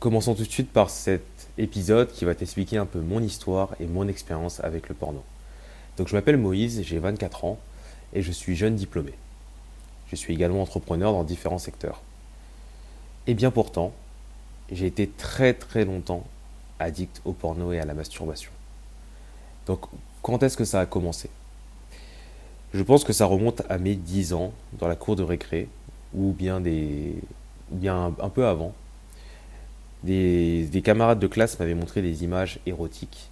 Commençons tout de suite par cet épisode qui va t'expliquer un peu mon histoire et mon expérience avec le porno. Donc je m'appelle Moïse, j'ai 24 ans et je suis jeune diplômé. Je suis également entrepreneur dans différents secteurs. Et bien pourtant, j'ai été très très longtemps addict au porno et à la masturbation. Donc quand est-ce que ça a commencé? Je pense que ça remonte à mes 10 ans dans la cour de récré ou bien, des, bien un peu avant des, camarades de classe m'avaient montré des images érotiques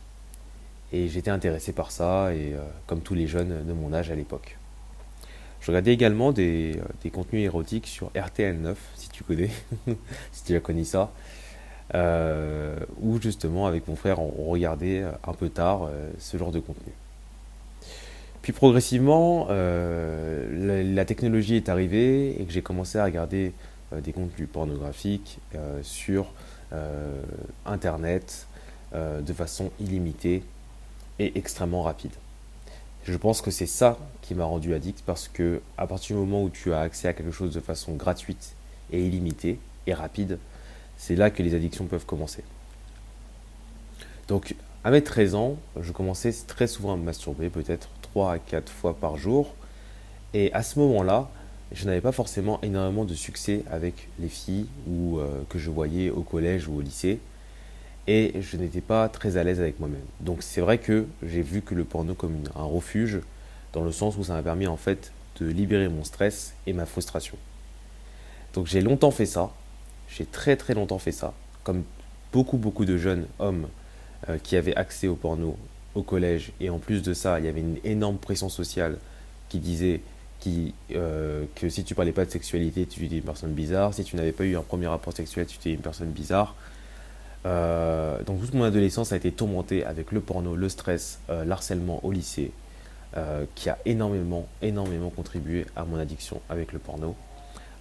et j'étais intéressé par ça, et euh, comme tous les jeunes de mon âge à l'époque. Je regardais également des, euh, contenus érotiques sur RTL9, si tu connais, si tu as connu ça, euh, où justement avec mon frère on, regardait un peu tard ce genre de contenu. Puis progressivement, la, la, technologie est arrivée et que j'ai commencé à regarder des contenus pornographiques sur euh, Internet euh, de façon illimitée et extrêmement rapide. Je pense que c'est ça qui m'a rendu addict parce que à partir du moment où tu as accès à quelque chose de façon gratuite et illimitée et rapide, c'est là que les addictions peuvent commencer. Donc à mes 13 ans, je commençais très souvent à me masturber, peut-être 3 à 4 fois par jour. Et à ce moment-là, je n'avais pas forcément énormément de succès avec les filles ou euh, que je voyais au collège ou au lycée et je n'étais pas très à l'aise avec moi-même. Donc c'est vrai que j'ai vu que le porno comme un refuge dans le sens où ça m'a permis en fait de libérer mon stress et ma frustration. Donc j'ai longtemps fait ça, j'ai très très longtemps fait ça, comme beaucoup beaucoup de jeunes hommes euh, qui avaient accès au porno au collège et en plus de ça il y avait une énorme pression sociale qui disait euh, que si tu parlais pas de sexualité, tu étais une personne bizarre. Si tu n'avais pas eu un premier rapport sexuel, tu étais une personne bizarre. Euh, donc toute mon adolescence a été tourmentée avec le porno, le stress, euh, l'harcèlement au lycée, qui a énormément, énormément contribué à mon addiction avec le porno.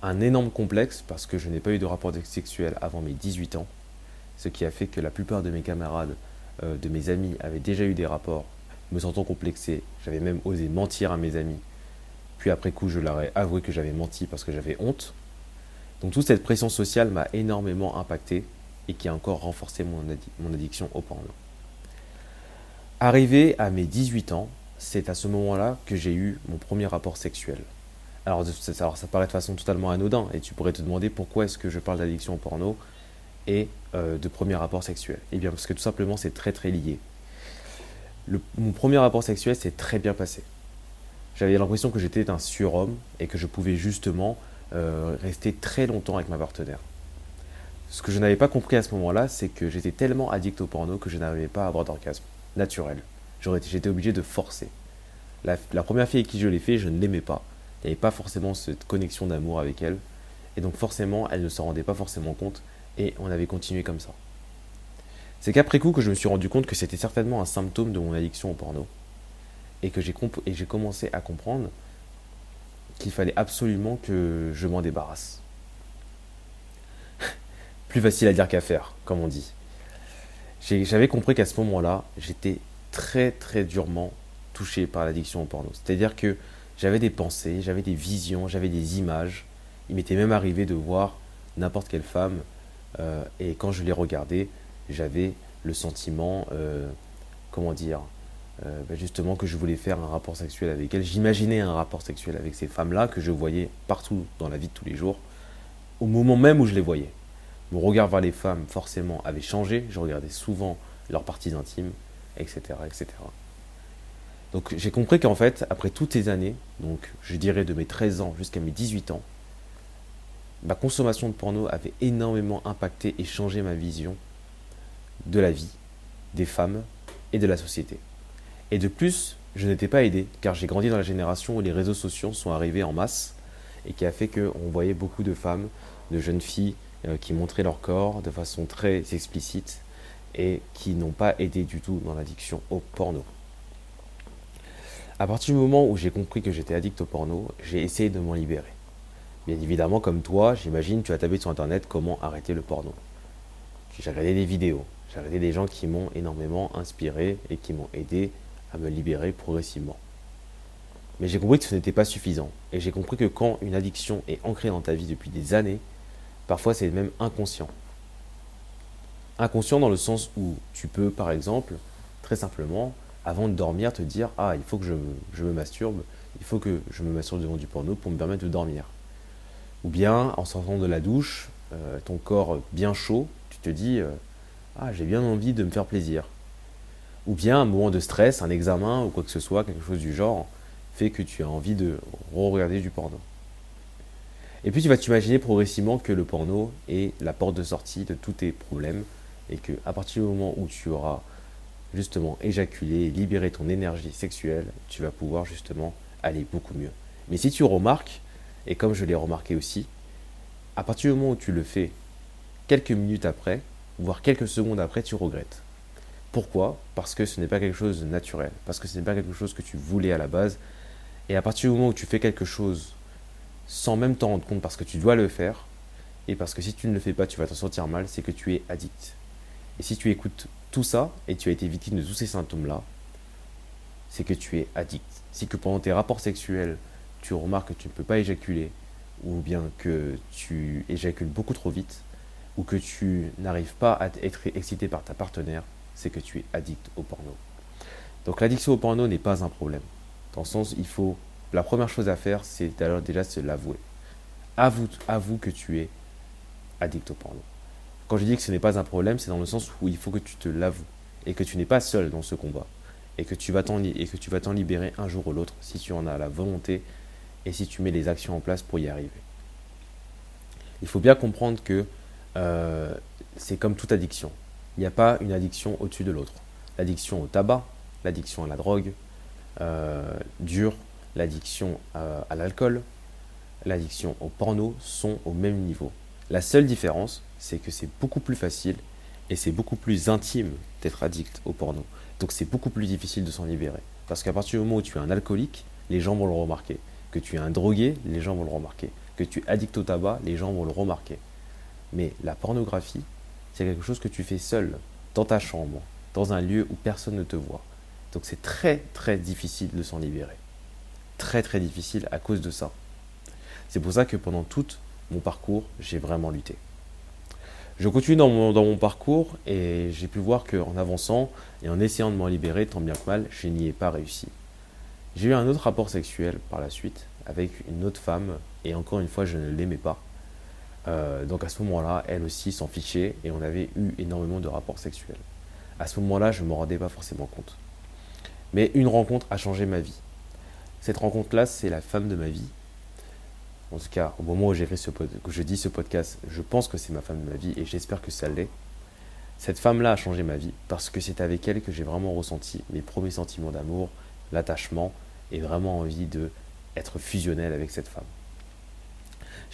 Un énorme complexe parce que je n'ai pas eu de rapport sexuel avant mes 18 ans, ce qui a fait que la plupart de mes camarades, de mes amis avaient déjà eu des rapports, me sentant complexé. J'avais même osé mentir à mes amis puis après coup, je leur ai avoué que j'avais menti parce que j'avais honte. Donc toute cette pression sociale m'a énormément impacté et qui a encore renforcé mon, addiction au porno. Arrivé à mes 18 ans, c'est à ce moment-là que j'ai eu mon premier rapport sexuel. Alors, ça paraît de façon totalement anodin et tu pourrais te demander pourquoi est-ce que je parle d'addiction au porno et euh, de premier rapport sexuel. Eh bien parce que tout simplement c'est très très lié. mon premier rapport sexuel s'est très bien passé j'avais l'impression que j'étais un surhomme et que je pouvais justement euh, rester très longtemps avec ma partenaire. Ce que je n'avais pas compris à ce moment-là, c'est que j'étais tellement addict au porno que je n'arrivais pas à avoir d'orgasme naturel. J'étais obligé de forcer. La, première fille avec qui je l'ai fait, je ne l'aimais pas. Il n'y avait pas forcément cette connexion d'amour avec elle. Et donc forcément, elle ne s'en rendait pas forcément compte. Et on avait continué comme ça. C'est qu'après coup que je me suis rendu compte que c'était certainement un symptôme de mon addiction au porno et que j'ai commencé à comprendre qu'il fallait absolument que je m'en débarrasse. Plus facile à dire qu'à faire, comme on dit. J'avais compris qu'à ce moment-là, j'étais très très durement touché par l'addiction au porno. C'est-à-dire que j'avais des pensées, j'avais des visions, j'avais des images. Il m'était même arrivé de voir n'importe quelle femme euh, et quand je les regardais, j'avais le sentiment, euh, comment dire, euh, bah, justement que je voulais faire un rapport sexuel avec elle. J'imaginais un rapport sexuel avec ces femmes-là que je voyais partout dans la vie de tous les jours, au moment même où je les voyais. Mon regard vers les femmes, forcément, avait changé. Je regardais souvent leurs parties intimes, etc. etc. Donc j'ai compris qu'en fait, après toutes ces années, donc je dirais de mes 13 ans jusqu'à mes 18 ans, ma consommation de porno avait énormément impacté et changé ma vision de la vie, des femmes et de la société. Et de plus, je n'étais pas aidé, car j'ai grandi dans la génération où les réseaux sociaux sont arrivés en masse, et qui a fait qu'on voyait beaucoup de femmes, de jeunes filles euh, qui montraient leur corps de façon très explicite, et qui n'ont pas aidé du tout dans l'addiction au porno. À partir du moment où j'ai compris que j'étais addict au porno, j'ai essayé de m'en libérer. Bien évidemment, comme toi, j'imagine, tu as tapé sur internet comment arrêter le porno. J'ai regardé des vidéos, j'ai regardé des gens qui m'ont énormément inspiré et qui m'ont aidé à me libérer progressivement. Mais j'ai compris que ce n'était pas suffisant. Et j'ai compris que quand une addiction est ancrée dans ta vie depuis des années, parfois c'est même inconscient. Inconscient dans le sens où tu peux, par exemple, très simplement, avant de dormir, te dire Ah, il faut que je, me masturbe, il faut que je me masturbe devant du porno pour me permettre de dormir. Ou bien, en sortant de la douche, euh, ton corps bien chaud, tu te dis euh, Ah, j'ai bien envie de me faire plaisir. Ou bien, un moment de stress, un examen ou quoi que ce soit, quelque chose du genre, fait que tu as envie de re-regarder du porno. Et puis tu vas t'imaginer progressivement que le porno est la porte de sortie de tous tes problèmes et que à partir du moment où tu auras justement éjaculé libéré ton énergie sexuelle, tu vas pouvoir justement aller beaucoup mieux. Mais si tu remarques, et comme je l'ai remarqué aussi, à partir du moment où tu le fais quelques minutes après, voire quelques secondes après, tu regrettes. Pourquoi? Parce que ce n'est pas quelque chose de naturel, parce que ce n'est pas quelque chose que tu voulais à la base. Et à partir du moment où tu fais quelque chose sans même t'en rendre compte parce que tu dois le faire, et parce que si tu ne le fais pas, tu vas t'en sentir mal, c'est que tu es addict. Et si tu écoutes tout ça et tu as été victime de tous ces symptômes-là, c'est que tu es addict. Si que pendant tes rapports sexuels, tu remarques que tu ne peux pas éjaculer, ou bien que tu éjacules beaucoup trop vite, ou que tu n'arrives pas à être excité par ta partenaire, c'est que tu es addict au porno. Donc l'addiction au porno n'est pas un problème. Dans le sens, il faut. La première chose à faire, c'est déjà se l'avouer. Avoue, avoue que tu es addict au porno. Quand je dis que ce n'est pas un problème, c'est dans le sens où il faut que tu te l'avoues et que tu n'es pas seul dans ce combat et que tu vas t'en et que tu vas t'en libérer un jour ou l'autre si tu en as la volonté et si tu mets les actions en place pour y arriver. Il faut bien comprendre que euh, c'est comme toute addiction. Il n'y a pas une addiction au-dessus de l'autre. L'addiction au tabac, l'addiction à la drogue, euh, dure, l'addiction euh, à l'alcool, l'addiction au porno sont au même niveau. La seule différence, c'est que c'est beaucoup plus facile et c'est beaucoup plus intime d'être addict au porno. Donc c'est beaucoup plus difficile de s'en libérer. Parce qu'à partir du moment où tu es un alcoolique, les gens vont le remarquer. Que tu es un drogué, les gens vont le remarquer. Que tu es addict au tabac, les gens vont le remarquer. Mais la pornographie, c'est quelque chose que tu fais seul, dans ta chambre, dans un lieu où personne ne te voit. Donc c'est très très difficile de s'en libérer. Très très difficile à cause de ça. C'est pour ça que pendant tout mon parcours, j'ai vraiment lutté. Je continue dans mon, parcours et j'ai pu voir qu'en avançant et en essayant de m'en libérer, tant bien que mal, je n'y ai pas réussi. J'ai eu un autre rapport sexuel par la suite avec une autre femme et encore une fois, je ne l'aimais pas. Euh, donc à ce moment-là, elle aussi s'en fichait et on avait eu énormément de rapports sexuels. À ce moment-là, je ne m'en rendais pas forcément compte. Mais une rencontre a changé ma vie. Cette rencontre-là, c'est la femme de ma vie en tout cas, au moment où ce que je dis ce podcast, je pense que c'est ma femme de ma vie et j'espère que ça l'est. Cette femme-là a changé ma vie parce que c'est avec elle que j'ai vraiment ressenti mes premiers sentiments d'amour, l'attachement et vraiment envie de être fusionnel avec cette femme.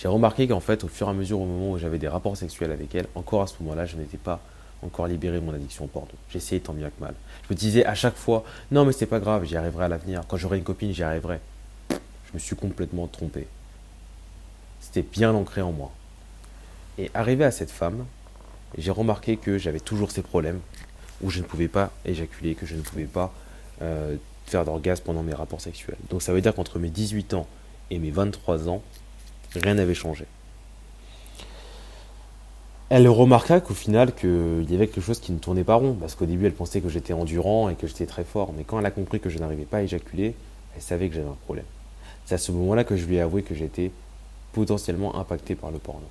J'ai remarqué qu'en fait, au fur et à mesure, au moment où j'avais des rapports sexuels avec elle, encore à ce moment-là, je n'étais pas encore libéré de mon addiction au porno. J'essayais tant bien que mal. Je me disais à chaque fois, non mais c'est pas grave, j'y arriverai à l'avenir. Quand j'aurai une copine, j'y arriverai. Je me suis complètement trompé. C'était bien ancré en moi. Et arrivé à cette femme, j'ai remarqué que j'avais toujours ces problèmes où je ne pouvais pas éjaculer, que je ne pouvais pas euh, faire d'orgasme pendant mes rapports sexuels. Donc ça veut dire qu'entre mes 18 ans et mes 23 ans, rien n'avait changé. Elle remarqua qu'au final, qu'il y avait quelque chose qui ne tournait pas rond, parce qu'au début, elle pensait que j'étais endurant et que j'étais très fort, mais quand elle a compris que je n'arrivais pas à éjaculer, elle savait que j'avais un problème. C'est à ce moment-là que je lui ai avoué que j'étais potentiellement impacté par le porno.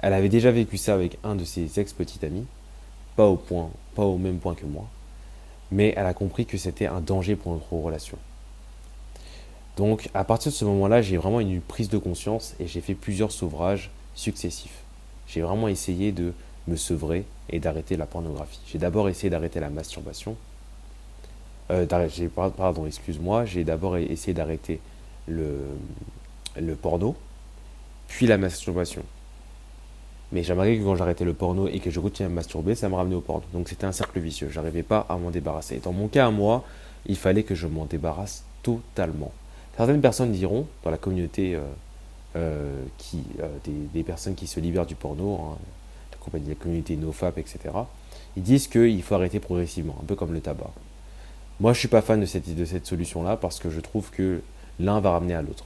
Elle avait déjà vécu ça avec un de ses ex-petits amis, pas au, point, pas au même point que moi, mais elle a compris que c'était un danger pour notre relation. Donc à partir de ce moment-là, j'ai vraiment une prise de conscience et j'ai fait plusieurs sauverages successifs. J'ai vraiment essayé de me sevrer et d'arrêter la pornographie. J'ai d'abord essayé d'arrêter la masturbation. Euh, pardon, excuse-moi. J'ai d'abord essayé d'arrêter le, porno puis la masturbation. Mais j'ai remarqué que quand j'arrêtais le porno et que je continuais à me masturber, ça me ramenait au porno. Donc c'était un cercle vicieux. J'arrivais pas à m'en débarrasser. Dans mon cas à moi, il fallait que je m'en débarrasse totalement. Certaines personnes diront, dans la communauté euh, euh, qui, euh, des, personnes qui se libèrent du porno, hein, la, communauté NoFap, etc., ils disent qu'il faut arrêter progressivement, un peu comme le tabac. Moi, je suis pas fan de cette, solution-là parce que je trouve que l'un va ramener à l'autre.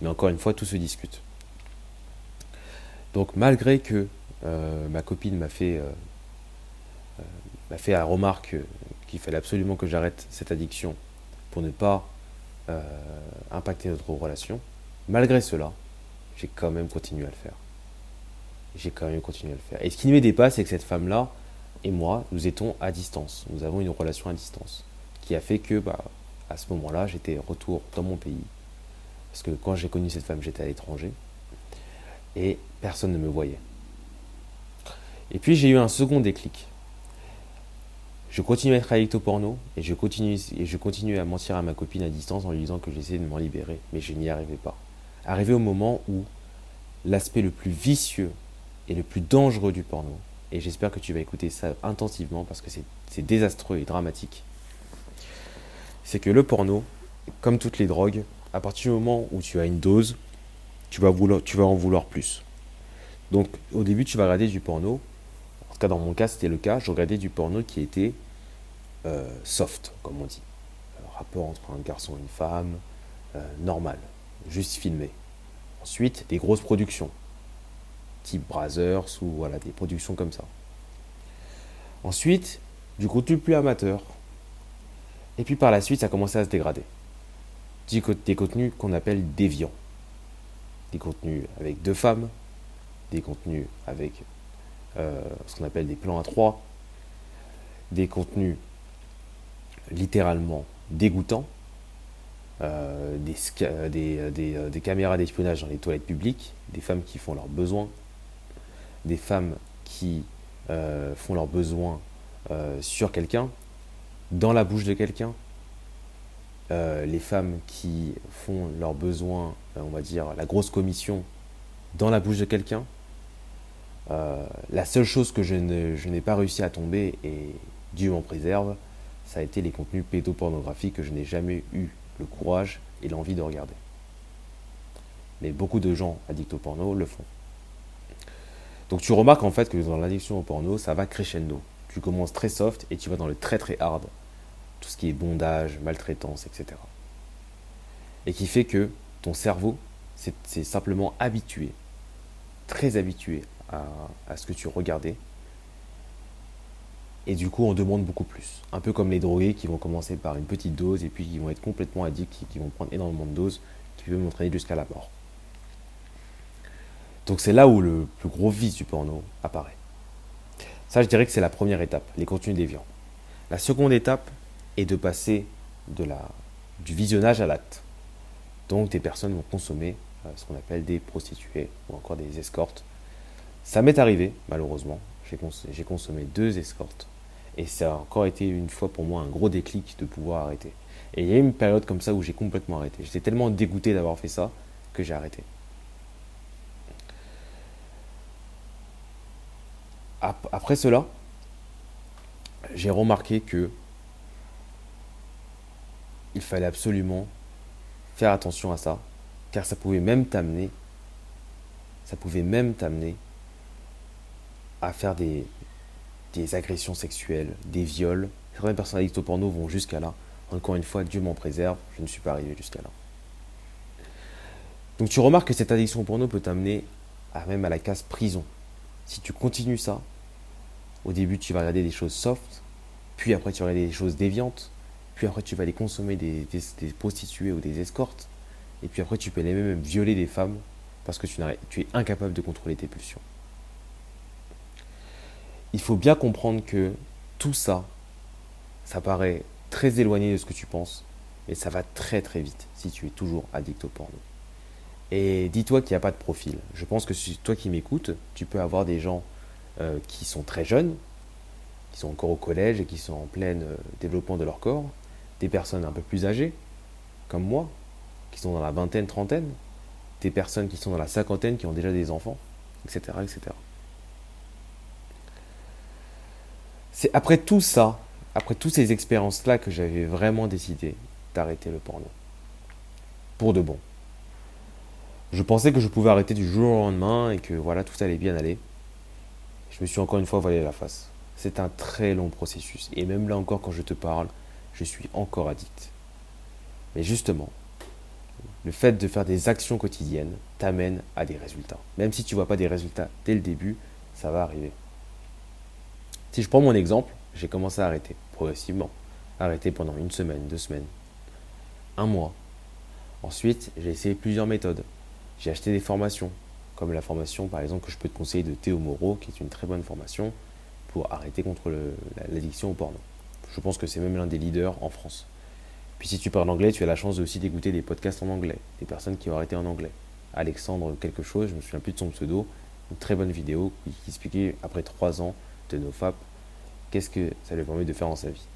Mais encore une fois, tout se discute. Donc malgré que ma copine m'a fait, m'a fait la remarque qu'il fallait absolument que j'arrête cette addiction pour ne pas impacter notre relation. Malgré cela, j'ai quand même continué à le faire. J'ai quand même continué à le faire. Et ce qui me dépasse, c'est que cette femme-là et moi, nous étions à distance. Nous avons une relation à distance. Qui a fait que, bah, à ce moment-là, j'étais retour dans mon pays. Parce que quand j'ai connu cette femme, j'étais à l'étranger. Et personne ne me voyait. Et puis j'ai eu un second déclic. Je continuais à être addict au porno et je continuais, à mentir à ma copine à distance en lui disant que j'essayais de m'en libérer, mais je n'y arrivais pas. Arrivé au moment où l'aspect le plus vicieux et le plus dangereux du porno, et j'espère que tu vas écouter ça intensivement parce que c'est désastreux et dramatique, c'est que le porno, comme toutes les drogues, à partir du moment où tu as une dose, tu vas en vouloir plus. Donc au début, tu vas regarder du porno. En tout cas, dans mon cas, c'était le cas. Je regardais du porno qui était euh, soft, comme on dit. Rapport entre un garçon et une femme, euh, normal, juste filmé. Ensuite, des grosses productions, type Brazzers ou voilà, des productions comme ça. Ensuite, du contenu plus amateur. Et puis par la suite, ça a commencé à se dégrader. Des contenus qu'on appelle déviants. Des contenus avec deux femmes, des contenus avec euh, ce qu'on appelle des plans à trois, des contenus littéralement dégoûtants, euh, des, des, des, caméras d'espionnage dans les toilettes publiques, des femmes qui font leurs besoins, des femmes qui euh, font leurs besoins sur quelqu'un, dans la bouche de quelqu'un, les femmes qui font leurs besoins, on va dire la grosse commission, dans la bouche de quelqu'un, euh, la seule chose que je, n'ai pas réussi à tomber, et Dieu m'en préserve, ça a été les contenus pédopornographiques que je n'ai jamais eu le courage et l'envie de regarder. Mais beaucoup de gens addicts au porno le font. Donc tu remarques en fait que dans l'addiction au porno, ça va crescendo. Tu commences très soft et tu vas dans le très très hard. Tout ce qui est bondage, maltraitance, etc. Et qui fait que ton cerveau s'est simplement habitué, très habitué à, ce que tu regardais. Et du coup, on demande beaucoup plus. Un peu comme les drogués qui vont commencer par une petite dose et puis qui vont être complètement addicts, qui vont prendre énormément de doses, qui peuvent m'entraîner jusqu'à la mort. Donc c'est là où le plus gros vice du porno apparaît. Ça, je dirais que c'est la première étape, les contenus déviants. La seconde étape est de passer de la, du visionnage à l'acte. Donc des personnes vont consommer euh, ce qu'on appelle des prostituées ou encore des escortes ça m'est arrivé, malheureusement. J'ai consommé deux escortes. Et ça a encore été une fois pour moi un gros déclic de pouvoir arrêter. Et il y a eu une période comme ça où j'ai complètement arrêté. J'étais tellement dégoûté d'avoir fait ça que j'ai arrêté. Après cela, j'ai remarqué que il fallait absolument faire attention à ça, car ça pouvait même t'amener, ça pouvait même t'amener à faire des, des agressions sexuelles, des viols. Certaines personnes addictes au porno vont jusqu'à là. Encore une fois, Dieu m'en préserve, je ne suis pas arrivé jusqu'à là. Donc tu remarques que cette addiction au porno peut t'amener à même à la case prison. Si tu continues ça, au début tu vas regarder des choses soft, puis après tu vas regarder des choses déviantes, puis après tu vas aller consommer des, prostituées ou des escortes, et puis après tu peux même violer des femmes parce que tu es incapable de contrôler tes pulsions il faut bien comprendre que tout ça, ça paraît très éloigné de ce que tu penses, mais ça va très très vite si tu es toujours addict au porno. Et dis-toi qu'il n'y a pas de profil. Je pense que si toi qui m'écoutes, tu peux avoir des gens euh, qui sont très jeunes, qui sont encore au collège et qui sont en plein euh, développement de leur corps, des personnes un peu plus âgées, comme moi, qui sont dans la vingtaine, trentaine, des personnes qui sont dans la cinquantaine, qui ont déjà des enfants, etc. etc. C'est après tout ça, après toutes ces expériences-là, que j'avais vraiment décidé d'arrêter le porno. Pour de bon. Je pensais que je pouvais arrêter du jour au lendemain et que voilà, tout allait bien aller. Je me suis encore une fois voilé la face. C'est un très long processus. Et même là encore, quand je te parle, je suis encore addict. Mais justement, le fait de faire des actions quotidiennes t'amène à des résultats. Même si tu ne vois pas des résultats dès le début, ça va arriver. Si je prends mon exemple, j'ai commencé à arrêter progressivement. Arrêter pendant une semaine, deux semaines, un mois. Ensuite, j'ai essayé plusieurs méthodes. J'ai acheté des formations, comme la formation par exemple que je peux te conseiller de Théo Moreau, qui est une très bonne formation pour arrêter contre l'addiction au porno. Je pense que c'est même l'un des leaders en France. Puis si tu parles anglais, tu as la chance aussi d'écouter des podcasts en anglais, des personnes qui ont arrêté en anglais. Alexandre quelque chose, je me souviens plus de son pseudo, une très bonne vidéo qui, expliquait après trois ans de NoFap qu'est-ce que ça lui permet de faire dans sa vie?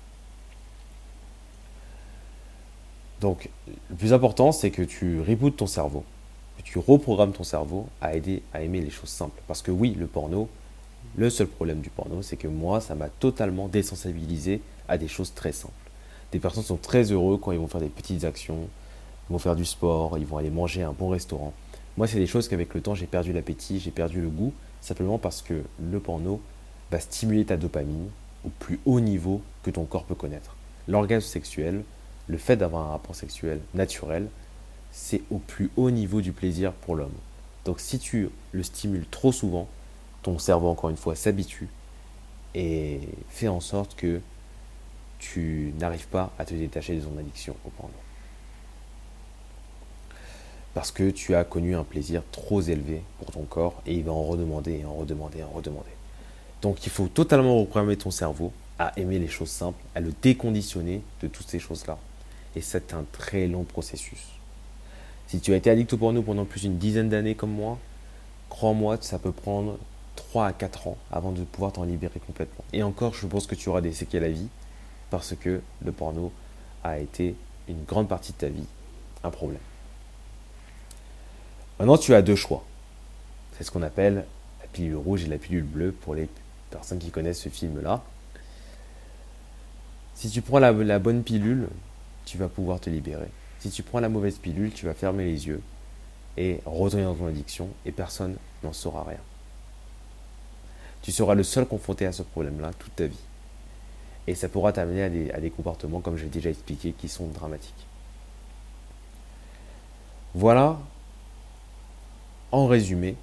Donc le plus important c'est que tu rebootes ton cerveau, que tu reprogrammes ton cerveau à aider à aimer les choses simples. Parce que oui, le porno, le seul problème du porno, c'est que moi, ça m'a totalement désensibilisé à des choses très simples. Des personnes sont très heureux quand ils vont faire des petites actions, ils vont faire du sport, ils vont aller manger à un bon restaurant. Moi, c'est des choses qu'avec le temps, j'ai perdu l'appétit, j'ai perdu le goût, simplement parce que le porno va stimuler ta dopamine au plus haut niveau que ton corps peut connaître. L'orgasme sexuel, le fait d'avoir un rapport sexuel naturel, c'est au plus haut niveau du plaisir pour l'homme. Donc si tu le stimules trop souvent, ton cerveau, encore une fois, s'habitue et fait en sorte que tu n'arrives pas à te détacher de ton addiction au porno. Parce que tu as connu un plaisir trop élevé pour ton corps et il va en redemander et en redemander et en redemander. Donc il faut totalement reprogrammer ton cerveau à aimer les choses simples, à le déconditionner de toutes ces choses-là. Et c'est un très long processus. Si tu as été addict au porno pendant plus d'une dizaine d'années comme moi, crois-moi, ça peut prendre 3 à 4 ans avant de pouvoir t'en libérer complètement. Et encore, je pense que tu auras des séquelles à vie parce que le porno a été une grande partie de ta vie un problème. Maintenant, tu as deux choix. C'est ce qu'on appelle la pilule rouge et la pilule bleue pour les personnes qui connaissent ce film-là. Si tu prends la, bonne pilule, tu vas pouvoir te libérer. Si tu prends la mauvaise pilule, tu vas fermer les yeux et retourner dans ton addiction et personne n'en saura rien. Tu seras le seul confronté à ce problème-là toute ta vie. Et ça pourra t'amener à des, comportements, comme j'ai déjà expliqué, qui sont dramatiques. Voilà, en résumé,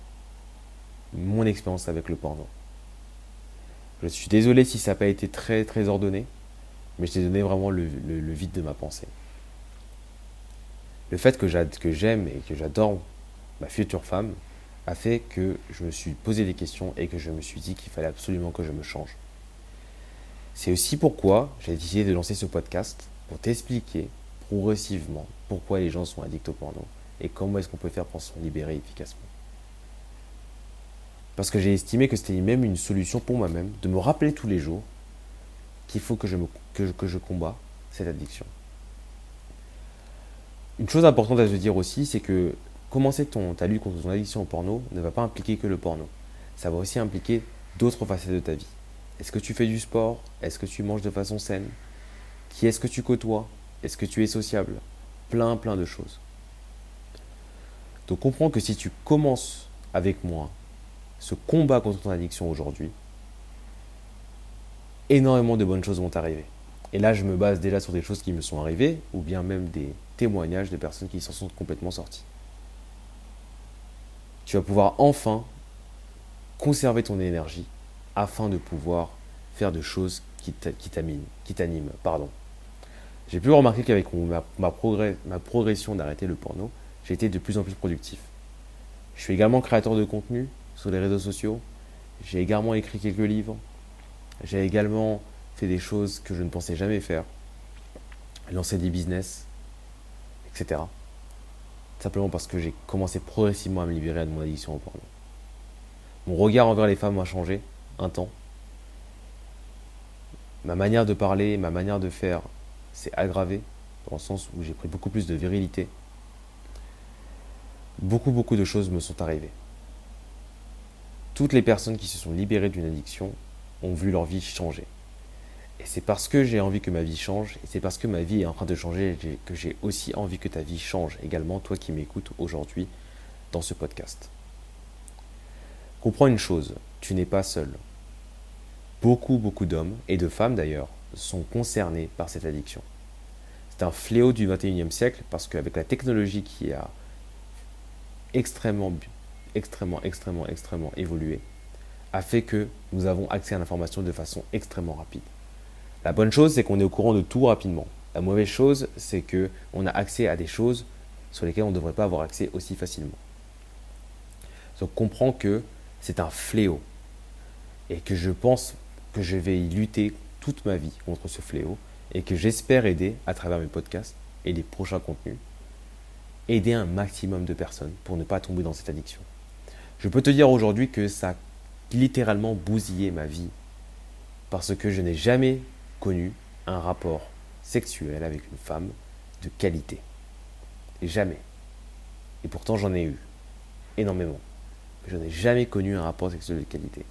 mon expérience avec le porno. Je suis désolé si ça n'a pas été très très ordonné, mais je t'ai donné vraiment le, vide de ma pensée. Le fait que j'aime et que j'adore ma future femme, a fait que je me suis posé des questions et que je me suis dit qu'il fallait absolument que je me change. C'est aussi pourquoi j'ai décidé de lancer ce podcast pour t'expliquer progressivement pourquoi les gens sont addicts au porno et comment est-ce qu'on peut faire pour s'en libérer efficacement. Parce que j'ai estimé que c'était même une solution pour moi-même de me rappeler tous les jours qu'il faut que je, combats cette addiction. Une chose importante à se dire aussi, c'est que commencer ton, ta lutte contre ton addiction au porno ne va pas impliquer que le porno. Ça va aussi impliquer d'autres facettes de ta vie. Est-ce que tu fais du sport? Est-ce que tu manges de façon saine? Qui est-ce que tu côtoies? Est-ce que tu es sociable? Plein, plein de choses. Donc comprends que si tu commences avec moi ce combat contre ton addiction aujourd'hui, énormément de bonnes choses vont t'arriver. Et là, je me base déjà sur des choses qui me sont arrivées, ou bien même des témoignages de personnes qui s'en sont complètement sorties tu vas pouvoir enfin conserver ton énergie afin de pouvoir faire de choses qui t'animent. Pardon. J'ai pu remarquer qu'avec ma, ma, ma progression d'arrêter le porno, j'ai été de plus en plus productif. Je suis également créateur de contenu sur les réseaux sociaux. J'ai également écrit quelques livres. J'ai également fait des choses que je ne pensais jamais faire. Lancer des business, etc. Simplement parce que j'ai commencé progressivement à me libérer de mon addiction au porno. Mon regard envers les femmes a changé un temps. Ma manière de parler, ma manière de faire s'est aggravée, dans le sens où j'ai pris beaucoup plus de virilité. Beaucoup, beaucoup de choses me sont arrivées. Toutes les personnes qui se sont libérées d'une addiction ont vu leur vie changer. Et c'est parce que j'ai envie que ma vie change, et c'est parce que ma vie est en train de changer, que j'ai aussi envie que ta vie change également, toi qui m'écoutes aujourd'hui dans ce podcast. Comprends une chose, tu n'es pas seul. Beaucoup, beaucoup d'hommes, et de femmes d'ailleurs, sont concernés par cette addiction. C'est un fléau du 21e siècle parce qu'avec la technologie qui a extrêmement, extrêmement, extrêmement, extrêmement évolué, a fait que nous avons accès à l'information de façon extrêmement rapide. La bonne chose, c'est qu'on est au courant de tout rapidement. La mauvaise chose, c'est qu'on a accès à des choses sur lesquelles on ne devrait pas avoir accès aussi facilement. Donc comprends que c'est un fléau et que je pense que je vais y lutter toute ma vie contre ce fléau et que j'espère aider à travers mes podcasts et les prochains contenus, aider un maximum de personnes pour ne pas tomber dans cette addiction. Je peux te dire aujourd'hui que ça a littéralement bousillé ma vie parce que je n'ai jamais connu un rapport sexuel avec une femme de qualité. jamais. Et pourtant j'en ai eu énormément. Je n'ai jamais connu un rapport sexuel de qualité.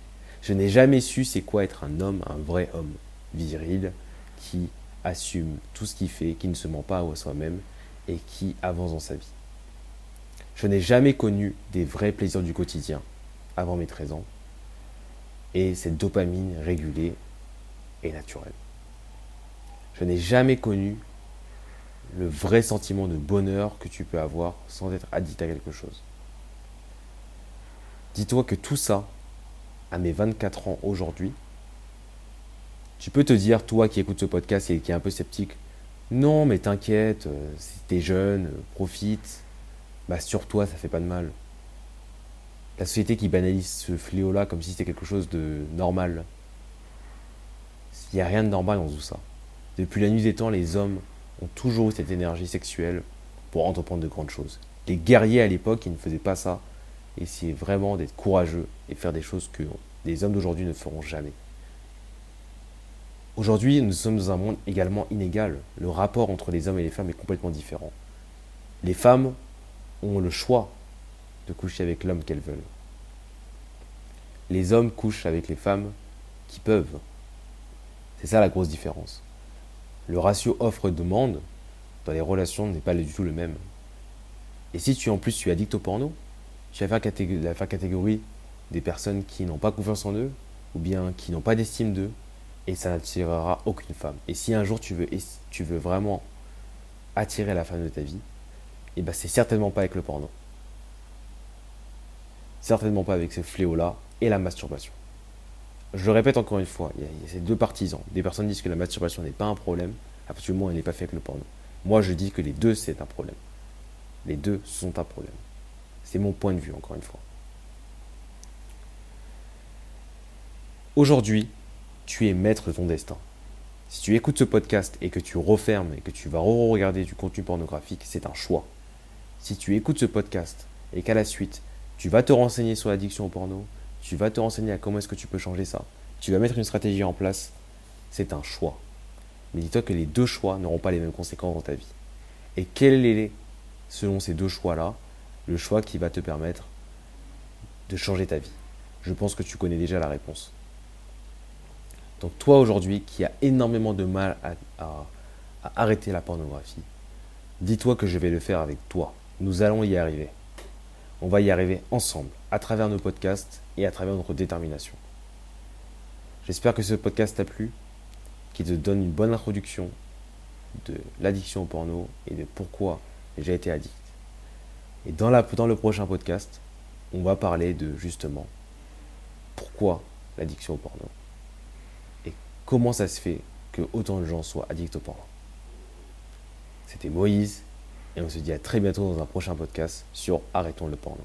Je n'ai jamais su c'est quoi être un homme, un vrai homme viril qui assume tout ce qu'il fait, qui ne se ment pas à soi-même et qui avance dans sa vie. Je n'ai jamais connu des vrais plaisirs du quotidien avant mes 13 ans et cette dopamine régulée et naturelle. Je n'ai jamais connu le vrai sentiment de bonheur que tu peux avoir sans être addict à quelque chose. Dis-toi que tout ça, à mes 24 ans aujourd'hui, tu peux te dire, toi qui écoutes ce podcast et qui est un peu sceptique, non mais t'inquiète, euh, si t'es jeune, euh, profite, bah sur toi ça fait pas de mal. La société qui banalise ce fléau-là comme si c'était quelque chose de normal. Il n'y a rien de normal dans tout ça. Depuis la nuit des temps, les hommes ont toujours eu cette énergie sexuelle pour entreprendre de grandes choses. Les guerriers à l'époque, ils ne faisaient pas ça. Essayaient vraiment d'être courageux et faire des choses que les hommes d'aujourd'hui ne feront jamais. Aujourd'hui, nous sommes dans un monde également inégal. Le rapport entre les hommes et les femmes est complètement différent. Les femmes ont le choix de coucher avec l'homme qu'elles veulent. Les hommes couchent avec les femmes qui peuvent. C'est ça la grosse différence. Le ratio offre-demande dans les relations n'est pas du tout le même. Et si tu en plus tu es addict au porno, tu vas faire catégorie des personnes qui n'ont pas confiance en eux ou bien qui n'ont pas d'estime d'eux et ça n'attirera aucune femme. Et si un jour tu veux, tu veux vraiment attirer la femme de ta vie, et eh ben c'est certainement pas avec le porno. Certainement pas avec ce fléau-là et la masturbation. Je le répète encore une fois, il y, a, ces deux partisans. Des personnes disent que la masturbation n'est pas un problème, où elle n'est pas faite avec le porno. Moi, je dis que les deux, c'est un problème. Les deux sont un problème. C'est mon point de vue, encore une fois. Aujourd'hui, tu es maître de ton destin. Si tu écoutes ce podcast et que tu refermes et que tu vas re-regarder du contenu pornographique, c'est un choix. Si tu écoutes ce podcast et qu'à la suite, tu vas te renseigner sur l'addiction au porno, tu vas te renseigner à comment est-ce que tu peux changer ça, tu vas mettre une stratégie en place, c'est un choix. Mais dis-toi que les deux choix n'auront pas les mêmes conséquences dans ta vie. Et quel est, selon ces deux choix-là, le choix qui va te permettre de changer ta vie? Je pense que tu connais déjà la réponse. Donc toi aujourd'hui qui as énormément de mal à, arrêter la pornographie, dis-toi que je vais le faire avec toi. Nous allons y arriver. On va y arriver ensemble, à travers nos podcasts et à travers notre détermination. J'espère que ce podcast t'a plu, qu'il te donne une bonne introduction de l'addiction au porno et de pourquoi j'ai été addict. Et dans, la, dans le prochain podcast, on va parler de justement pourquoi l'addiction au porno comment ça se fait que autant de gens soient addicts au porno. C'était Moïse et on se dit à très bientôt dans un prochain podcast sur Arrêtons le porno.